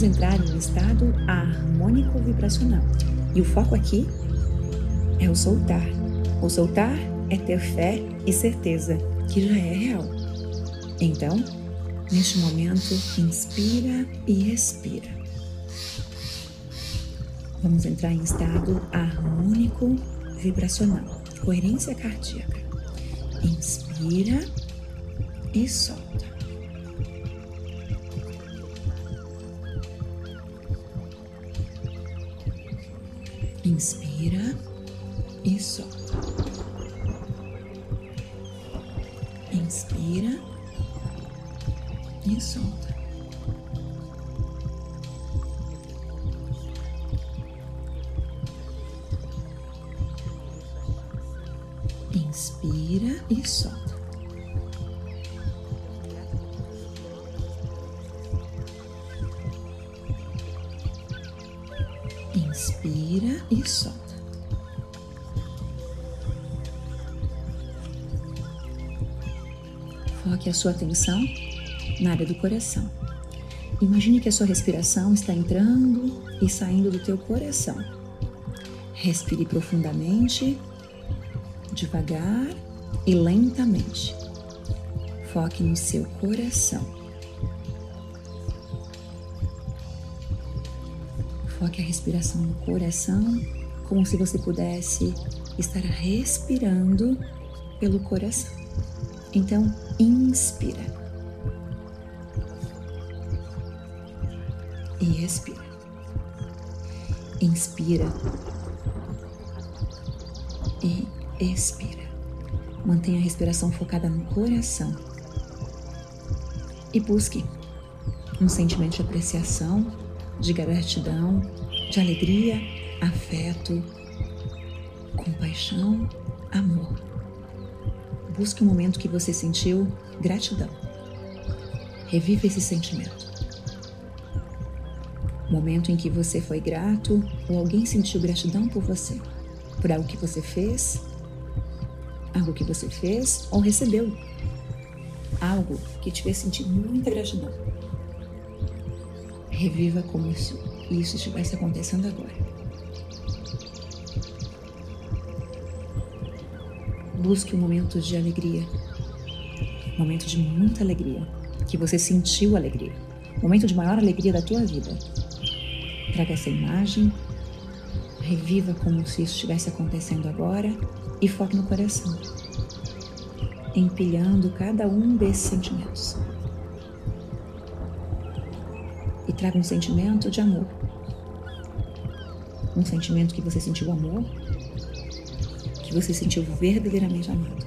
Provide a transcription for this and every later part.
Vamos entrar em um estado harmônico vibracional. E o foco aqui é o soltar. O soltar é ter fé e certeza que já é real. Então, neste momento, inspira e expira. Vamos entrar em estado harmônico vibracional, coerência cardíaca. Inspira e solta. Inspira e solta. Inspira e solta. Inspira e solta. E solta. Foque a sua atenção na área do coração. Imagine que a sua respiração está entrando e saindo do teu coração. Respire profundamente, devagar e lentamente. Foque no seu coração. Foque a respiração no coração, como se você pudesse estar respirando pelo coração. Então, inspira e expira. Inspira e expira. Mantenha a respiração focada no coração e busque um sentimento de apreciação de gratidão, de alegria, afeto, compaixão, amor. Busque um momento que você sentiu gratidão. Reviva esse sentimento. Momento em que você foi grato ou alguém sentiu gratidão por você, por algo que você fez, algo que você fez ou recebeu, algo que te fez sentir muita gratidão. Reviva como se isso estivesse acontecendo agora. Busque um momento de alegria, um momento de muita alegria, que você sentiu alegria, um momento de maior alegria da tua vida. Traga essa imagem, reviva como se isso estivesse acontecendo agora e foque no coração, empilhando cada um desses sentimentos. Traga um sentimento de amor. Um sentimento que você sentiu amor, que você sentiu verdadeiramente amado.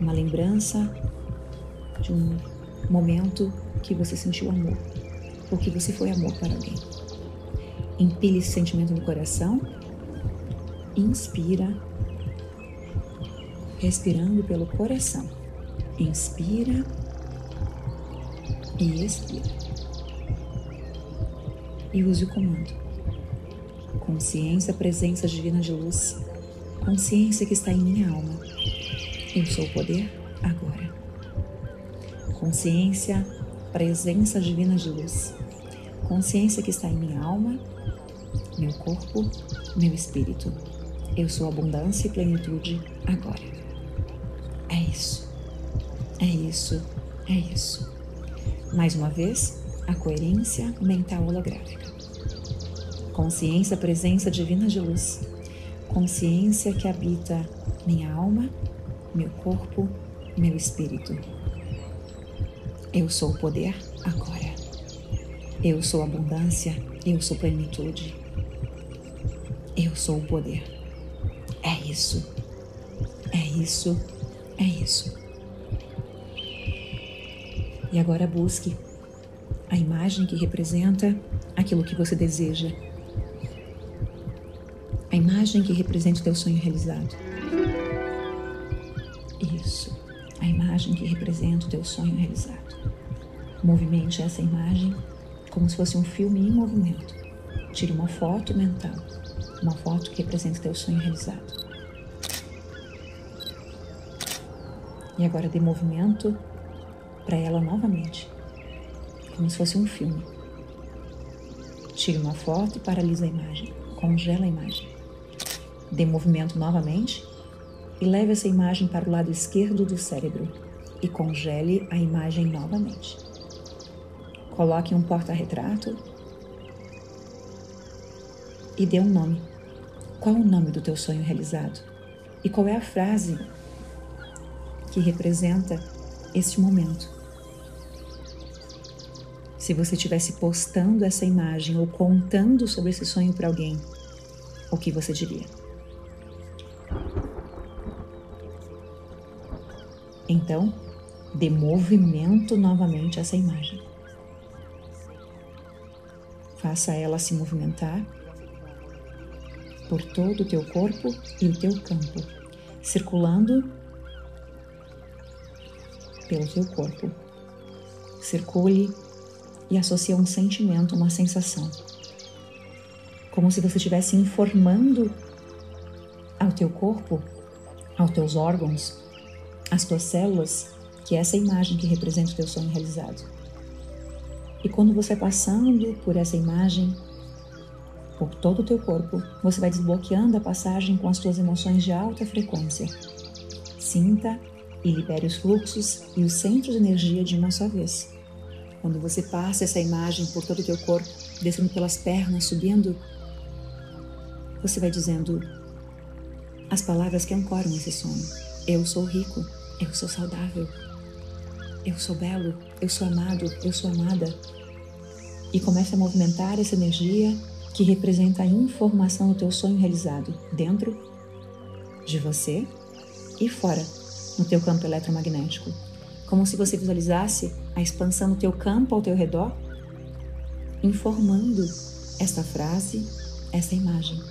Uma lembrança de um momento que você sentiu amor, porque você foi amor para alguém. Empilhe esse sentimento no coração, inspira, respirando pelo coração. Inspira e expira e use o comando. Consciência, presença divina de luz. Consciência que está em minha alma. Eu sou o poder agora. Consciência, presença divina de luz. Consciência que está em minha alma, meu corpo, meu espírito. Eu sou abundância e plenitude agora. É isso. É isso. É isso. Mais uma vez, a coerência mental holográfica. Consciência, presença divina de luz. Consciência que habita minha alma, meu corpo, meu espírito. Eu sou o poder agora. Eu sou abundância, eu sou plenitude. Eu sou o poder. É isso. É isso. É isso. E agora busque a imagem que representa aquilo que você deseja. A imagem que representa o teu sonho realizado. Isso. A imagem que representa o teu sonho realizado. Movimente essa imagem como se fosse um filme em movimento. Tire uma foto mental, uma foto que representa o teu sonho realizado. E agora dê movimento para ela novamente, como se fosse um filme. Tire uma foto e paralisa a imagem, congela a imagem. Dê movimento novamente e leve essa imagem para o lado esquerdo do cérebro e congele a imagem novamente. Coloque um porta-retrato e dê um nome. Qual o nome do teu sonho realizado? E qual é a frase que representa este momento? Se você estivesse postando essa imagem ou contando sobre esse sonho para alguém, o que você diria? Então, dê movimento novamente a essa imagem. Faça ela se movimentar por todo o teu corpo e o teu campo, circulando pelo teu corpo. Circule e associe um sentimento, uma sensação. Como se você estivesse informando ao teu corpo, aos teus órgãos, às tuas células, que é essa imagem que representa o teu sonho realizado. E quando você passando por essa imagem, por todo o teu corpo, você vai desbloqueando a passagem com as tuas emoções de alta frequência. Sinta e libere os fluxos e os centros de energia de uma só vez. Quando você passa essa imagem por todo o teu corpo, descendo pelas pernas, subindo, você vai dizendo as palavras que ancoram esse sonho. Eu sou rico, eu sou saudável, eu sou belo, eu sou amado, eu sou amada. E comece a movimentar essa energia que representa a informação do teu sonho realizado dentro de você e fora, no teu campo eletromagnético. Como se você visualizasse a expansão do teu campo ao teu redor, informando esta frase, esta imagem,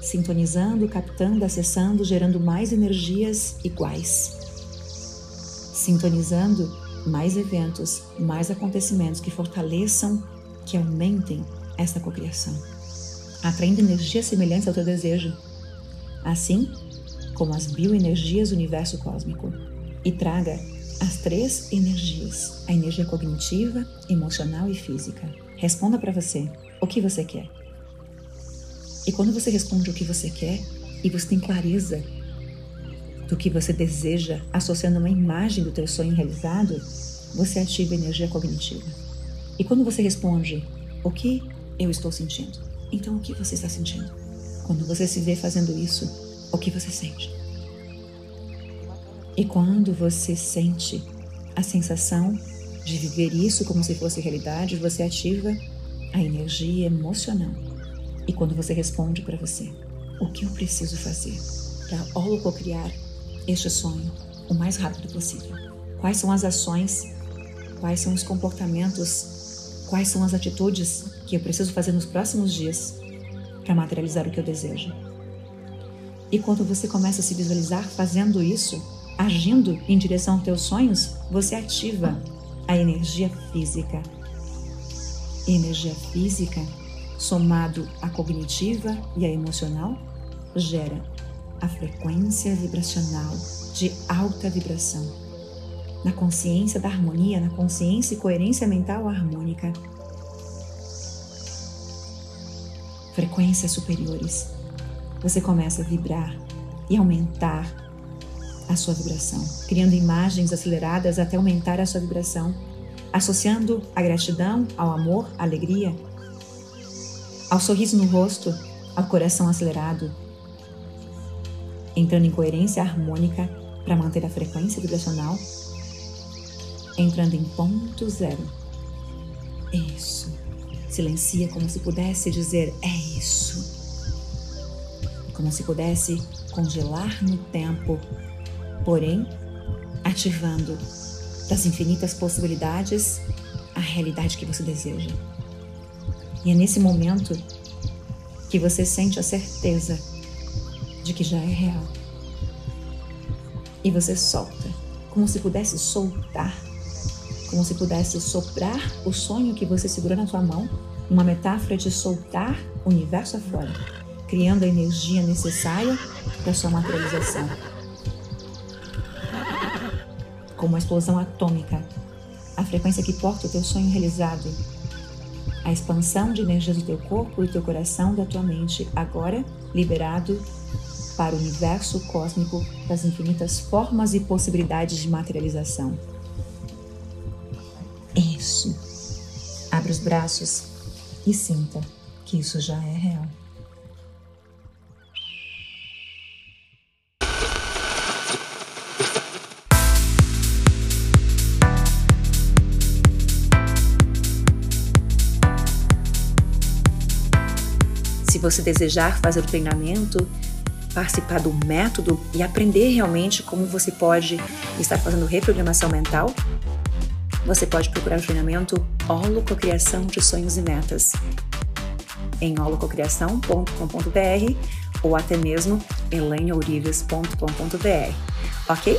sintonizando, captando, acessando, gerando mais energias iguais. Sintonizando mais eventos, mais acontecimentos que fortaleçam, que aumentem essa cocriação, atraindo energias semelhantes ao teu desejo, assim como as bioenergias do universo cósmico, e traga as três energias: a energia cognitiva, emocional e física. Responda para você o que você quer. E quando você responde o que você quer e você tem clareza do que você deseja, associando uma imagem do teu sonho realizado, você ativa a energia cognitiva. E quando você responde, o que eu estou sentindo? Então, o que você está sentindo? Quando você se vê fazendo isso, o que você sente? E quando você sente a sensação de viver isso como se fosse realidade, você ativa a energia emocional. E quando você responde para você, o que eu preciso fazer para holococriar este sonho o mais rápido possível? Quais são as ações? Quais são os comportamentos? Quais são as atitudes que eu preciso fazer nos próximos dias para materializar o que eu desejo? E quando você começa a se visualizar fazendo isso, agindo em direção aos teus sonhos, você ativa a energia física. energia física, somado à cognitiva e à emocional, gera a frequência vibracional de alta vibração, na consciência da harmonia, na consciência e coerência mental harmônica. Frequências superiores. Você começa a vibrar e aumentar a sua vibração, criando imagens aceleradas até aumentar a sua vibração, associando a gratidão ao amor, à alegria, ao sorriso no rosto, ao coração acelerado, entrando em coerência harmônica para manter a frequência vibracional, entrando em ponto zero. Isso. Silencia como se pudesse dizer: é isso. como se pudesse congelar no tempo, porém ativando das infinitas possibilidades a realidade que você deseja. E é nesse momento que você sente a certeza de que já é real. E você solta, como se pudesse soltar, como se pudesse soprar o sonho que você segurou na sua mão, uma metáfora de soltar o universo afora, criando a energia necessária para sua materialização. Como uma explosão atômica, a frequência que porta o teu sonho realizado, a expansão de energias do teu corpo e do teu coração, da tua mente, agora liberado para o universo cósmico das infinitas formas e possibilidades de materialização. Isso. Abre os braços e sinta que isso já é real. Se você desejar fazer o treinamento, participar do método e aprender realmente como você pode estar fazendo reprogramação mental, você pode procurar o treinamento Holococriação de Sonhos e Metas em holococriação.com.br ou até mesmo eleneourives.com.br, ok?